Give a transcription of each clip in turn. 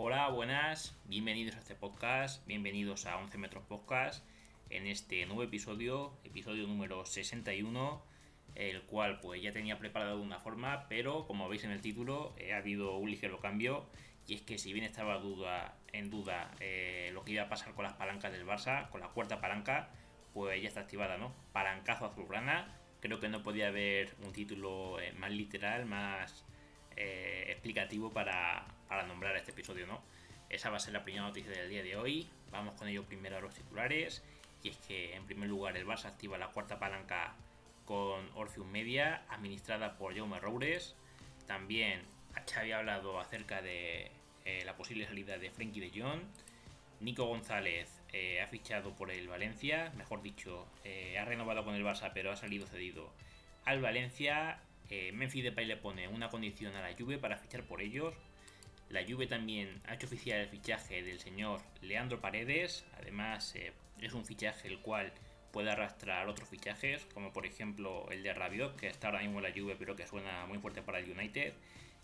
Hola, buenas, bienvenidos a este podcast, bienvenidos a 11 Metros Podcast. En este nuevo episodio, episodio número 61, el cual pues ya tenía preparado de una forma, pero como veis en el título eh, ha habido un ligero cambio. Y es que si bien estaba en duda eh, lo que iba a pasar con las palancas del Barça, con la cuarta palanca, pues ya está activada, ¿no? Palancazo azulgrana, creo que no podía haber un título eh, más literal, más explicativo para, para nombrar este episodio, ¿no? Esa va a ser la primera noticia del día de hoy. Vamos con ello primero a los titulares. Y es que en primer lugar el Barça activa la cuarta palanca con Orpheum Media, administrada por Jaume Roures. También Xavi ha hablado acerca de eh, la posible salida de Frenkie de Jong. Nico González eh, ha fichado por el Valencia, mejor dicho, eh, ha renovado con el Barça, pero ha salido cedido al Valencia. Memphis Depay le pone una condición a la Juve para fichar por ellos. La Juve también ha hecho oficial el fichaje del señor Leandro Paredes. Además, es un fichaje el cual puede arrastrar otros fichajes, como por ejemplo el de Rabiot, que está ahora mismo en la Juve, pero que suena muy fuerte para el United.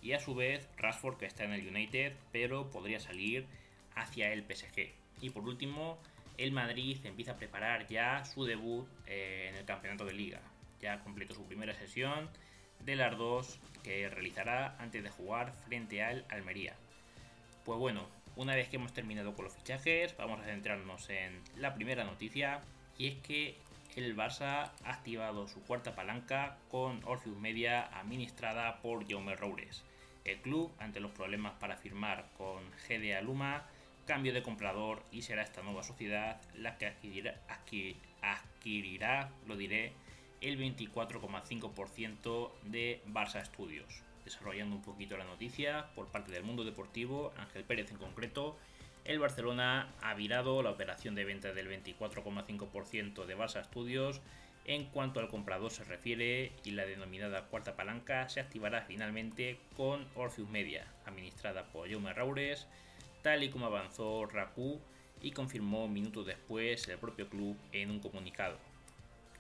Y a su vez Rashford, que está en el United, pero podría salir hacia el PSG. Y por último, el Madrid empieza a preparar ya su debut eh, en el campeonato de liga. Ya completó su primera sesión de las dos que realizará antes de jugar frente al Almería. Pues bueno, una vez que hemos terminado con los fichajes, vamos a centrarnos en la primera noticia y es que el Barça ha activado su cuarta palanca con Orpheus Media administrada por Jaume Roures. El club, ante los problemas para firmar con GDA Luma, cambio de comprador y será esta nueva sociedad la que adquirirá, adquirirá lo diré, el 24,5% de Barça Studios desarrollando un poquito la noticia por parte del mundo deportivo, Ángel Pérez en concreto, el Barcelona ha virado la operación de venta del 24,5% de Barça Studios en cuanto al comprador se refiere y la denominada cuarta palanca se activará finalmente con Orpheus Media, administrada por Jaume Raures, tal y como avanzó Raku y confirmó minutos después el propio club en un comunicado.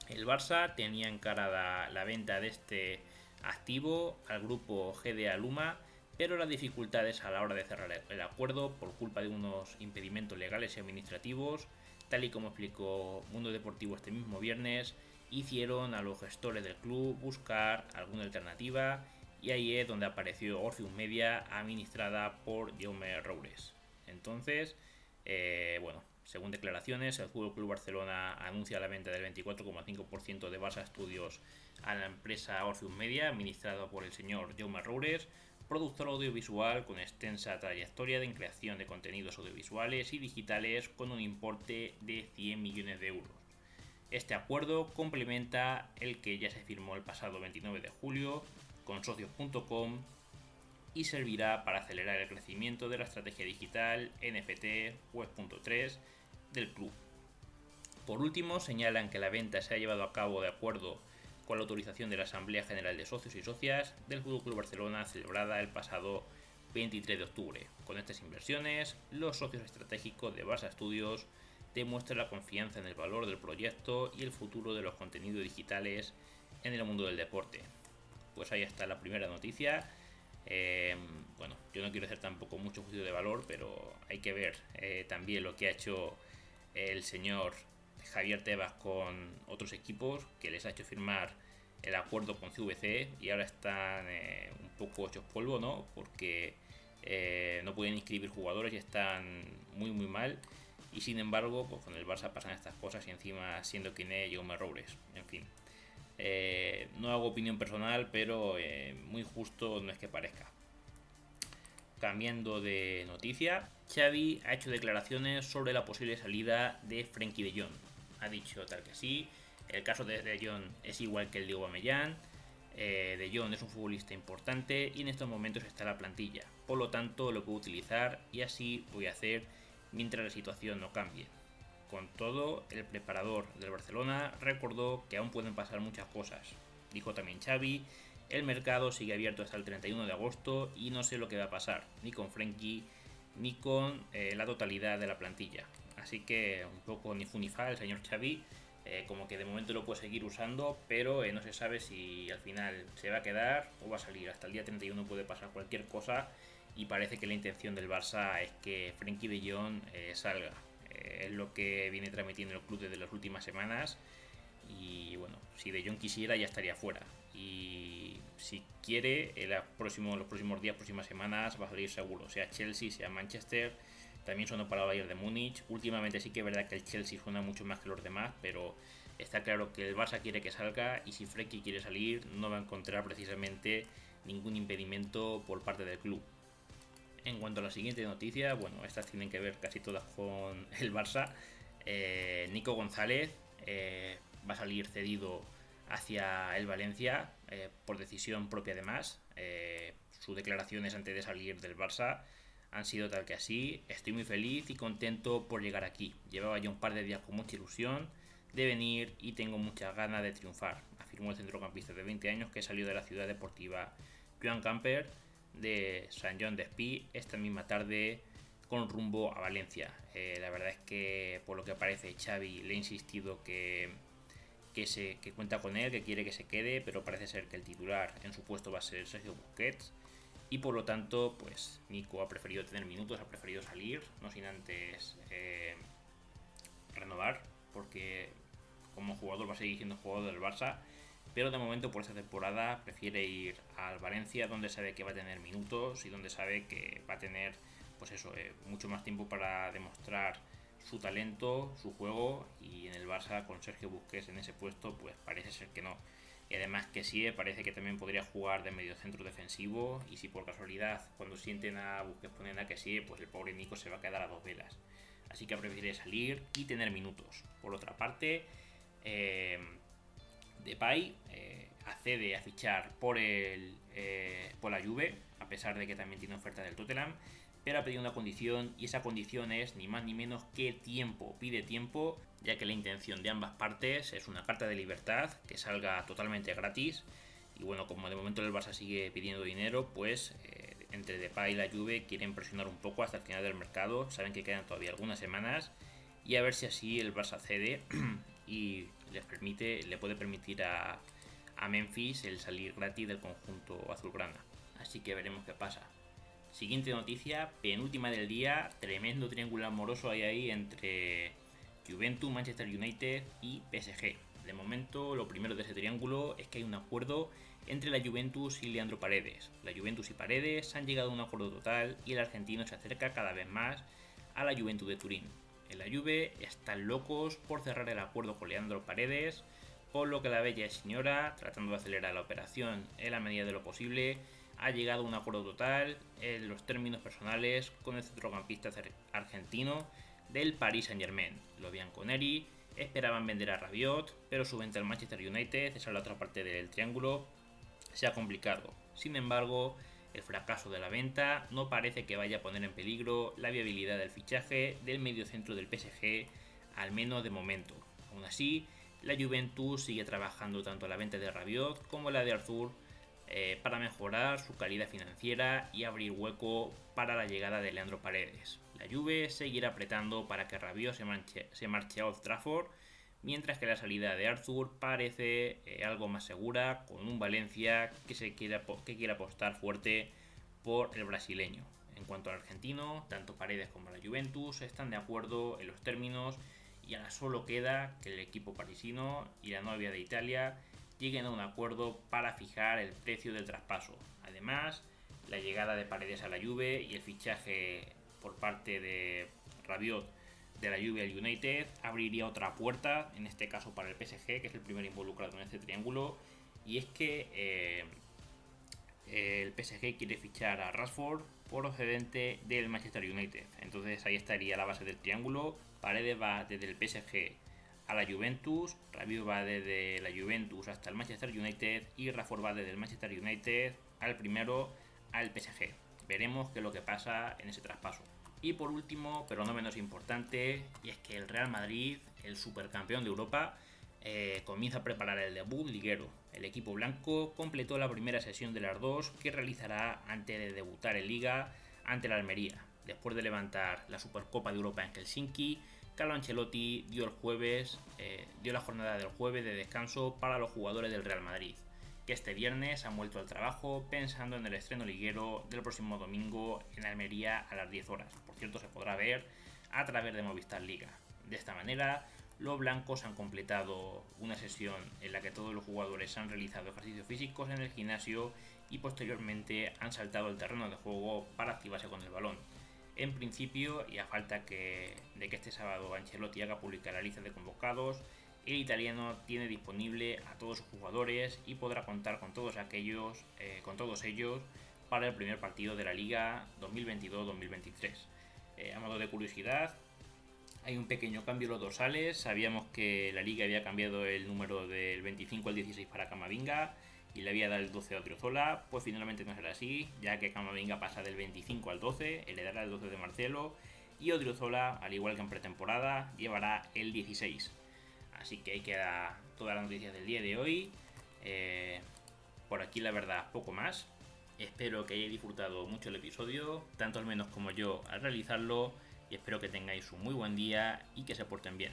El Barça tenía encarada la venta de este activo al grupo GDA Luma, pero las dificultades a la hora de cerrar el acuerdo por culpa de unos impedimentos legales y administrativos, tal y como explicó Mundo Deportivo este mismo viernes, hicieron a los gestores del club buscar alguna alternativa y ahí es donde apareció Orpheus Media administrada por Jaume Roures. Entonces, eh, bueno, según declaraciones, el Fútbol Club Barcelona anuncia la venta del 24,5% de Barça Studios a la empresa Orpheus Media, administrada por el señor Jaume Roures, productor audiovisual con extensa trayectoria de creación de contenidos audiovisuales y digitales con un importe de 100 millones de euros. Este acuerdo complementa el que ya se firmó el pasado 29 de julio con socios.com y servirá para acelerar el crecimiento de la estrategia digital NFT Web.3 del club. Por último, señalan que la venta se ha llevado a cabo de acuerdo con la autorización de la Asamblea General de Socios y Socias del Fútbol Club Barcelona celebrada el pasado 23 de octubre. Con estas inversiones, los socios estratégicos de Barça Studios demuestran la confianza en el valor del proyecto y el futuro de los contenidos digitales en el mundo del deporte. Pues ahí está la primera noticia. Eh, bueno, yo no quiero hacer tampoco mucho juicio de valor, pero hay que ver eh, también lo que ha hecho el señor Javier Tebas con otros equipos que les ha hecho firmar el acuerdo con CVC y ahora están eh, un poco hechos polvo, ¿no? Porque no pueden inscribir jugadores y están muy muy mal. Y sin embargo, pues con el Barça pasan estas cosas y encima siendo quien es Jaume Robles. En fin. Eh, no hago opinión personal, pero eh, muy justo no es que parezca. Cambiando de noticia, Xavi ha hecho declaraciones sobre la posible salida de Frenkie de Jong. Ha dicho tal que sí, el caso de De Jong es igual que el de Aubameyang. Eh, de Jong es un futbolista importante y en estos momentos está la plantilla. Por lo tanto, lo puedo utilizar y así voy a hacer mientras la situación no cambie. Con todo, el preparador del Barcelona recordó que aún pueden pasar muchas cosas. Dijo también Xavi, el mercado sigue abierto hasta el 31 de agosto y no sé lo que va a pasar, ni con Frenkie, ni con eh, la totalidad de la plantilla. Así que un poco ni funifa el señor Xavi, eh, como que de momento lo puede seguir usando, pero eh, no se sabe si al final se va a quedar o va a salir. Hasta el día 31 puede pasar cualquier cosa y parece que la intención del Barça es que Frenkie de Jong salga. Es lo que viene transmitiendo el club desde las últimas semanas y bueno, si de Jong quisiera ya estaría fuera. Si quiere, en los próximos, los próximos días, próximas semanas va a salir seguro, sea Chelsea, sea Manchester. También sonó para el Bayern de Múnich. Últimamente sí que es verdad que el Chelsea suena mucho más que los demás, pero está claro que el Barça quiere que salga y si Frenkie quiere salir no va a encontrar precisamente ningún impedimento por parte del club. En cuanto a la siguiente noticia, bueno, estas tienen que ver casi todas con el Barça. Eh, Nico González eh, va a salir cedido hacia el Valencia eh, por decisión propia además. sus declaraciones antes de salir del Barça han sido tal que así. Estoy muy feliz y contento por llegar aquí. Llevaba ya un par de días con mucha ilusión de venir y tengo muchas ganas de triunfar, afirmó el centrocampista de 20 años que salió de la ciudad deportiva Joan Camper de San John de Espí esta misma tarde con rumbo a Valencia. Eh, la verdad es que por lo que parece Xavi le ha insistido que, que, se, que cuenta con él, que quiere que se quede, pero parece ser que el titular en su puesto va a ser Sergio Busquets. Y por lo tanto pues Nico ha preferido tener minutos, ha preferido salir, no sin antes eh, renovar, porque como jugador va a seguir siendo jugador del Barça pero de momento por esta temporada prefiere ir al Valencia donde sabe que va a tener minutos y donde sabe que va a tener pues eso eh, mucho más tiempo para demostrar su talento, su juego y en el Barça con Sergio Busquets en ese puesto pues parece ser que no. Y además que sí, parece que también podría jugar de medio centro defensivo y si por casualidad cuando sienten a Busquets ponen a que sí, pues el pobre Nico se va a quedar a dos velas. Así que prefiere salir y tener minutos. Por otra parte, eh, Depay eh, accede a fichar por, el, eh, por la Juve, a pesar de que también tiene oferta del Tottenham, pero ha pedido una condición y esa condición es ni más ni menos que tiempo. Pide tiempo, ya que la intención de ambas partes es una carta de libertad que salga totalmente gratis. Y bueno, como de momento el Barça sigue pidiendo dinero, pues eh, entre Depay y la Juve quieren presionar un poco hasta el final del mercado. Saben que quedan todavía algunas semanas y a ver si así el Barça cede y les permite, le puede permitir a, Memphis el salir gratis del conjunto azulgrana. Así que veremos qué pasa. Siguiente noticia, penúltima del día, tremendo triángulo amoroso hay ahí entre Juventus, Manchester United y PSG. De momento, lo primero de ese triángulo es que hay un acuerdo entre la Juventus y Leandro Paredes. La Juventus y Paredes han llegado a un acuerdo total y el argentino se acerca cada vez más a la Juventus de Turín. En la Juve están locos por cerrar el acuerdo con Leandro Paredes, por lo que la bella señora, tratando de acelerar la operación en la medida de lo posible, ha llegado a un acuerdo total en los términos personales con el centrocampista argentino del Paris Saint Germain. Los bianconeri esperaban vender a Rabiot, pero su venta al Manchester United, esa es la otra parte del triángulo, se ha complicado. Sin embargo, el fracaso de la venta no parece que vaya a poner en peligro la viabilidad del fichaje del mediocentro del PSG, al menos de momento. Aún así, la Juventus sigue trabajando tanto la venta de Rabiot como la de Arthur eh, para mejorar su calidad financiera y abrir hueco para la llegada de Leandro Paredes. La Juve seguirá apretando para que Rabiot se, marche, a Old Trafford, mientras que la salida de Arthur parece eh, algo más segura con un Valencia que, se quiera, que quiere apostar fuerte por el brasileño. En cuanto al argentino, tanto Paredes como la Juventus están de acuerdo en los términos y ahora solo queda que el equipo parisino y la novia de Italia lleguen a un acuerdo para fijar el precio del traspaso. Además, la llegada de Paredes a la Juve y el fichaje por parte de Rabiot de la Juve al United abriría otra puerta, en este caso para el PSG, que es el primer involucrado en este triángulo, y es que eh, el PSG quiere fichar a Rashford procedente del Manchester United. Entonces ahí estaría la base del triángulo. Paredes va desde el PSG a la Juventus, Rabiot va desde la Juventus hasta el Manchester United y Rashford va desde el Manchester United al primero al PSG. Veremos qué es lo que pasa en ese traspaso. Y por último, pero no menos importante, y es que el Real Madrid, el supercampeón de Europa, eh, comienza a preparar el debut liguero. El equipo blanco completó la primera sesión de las dos que realizará antes de debutar en Liga ante la Almería. Después de levantar la Supercopa de Europa en Helsinki, Carlo Ancelotti dio el jueves, eh, dio la jornada del jueves de descanso para los jugadores del Real Madrid. que este viernes han vuelto al trabajo pensando en el estreno liguero del próximo domingo en Almería a las 10 horas. Por cierto, se podrá ver a través de Movistar Liga. De esta manera, los blancos han completado una sesión en la que todos los jugadores han realizado ejercicios físicos en el gimnasio y posteriormente han saltado el terreno de juego para activarse con el balón. En principio, y a falta de que este sábado Ancelotti haga pública la lista de convocados, el italiano tiene disponible a todos sus jugadores y podrá contar con todos aquellos, eh, con todos ellos para el primer partido de la Liga 2022-2023. Eh, a modo de curiosidad, hay un pequeño cambio en los dorsales. Sabíamos que la liga había cambiado el número del 25 al 16 para Camavinga y le había dado el 12 a Odriozola. Pues finalmente no será así, ya que Camavinga pasa del 25 al 12, heredará el 12 de Marcelo y Odriozola, al igual que en pretemporada, llevará el 16. Así que ahí queda toda la noticia del día de hoy. Eh, por aquí la verdad, poco más. Espero que hayáis disfrutado mucho el episodio, tanto al menos como yo al realizarlo. Y espero que tengáis un muy buen día y que se porten bien.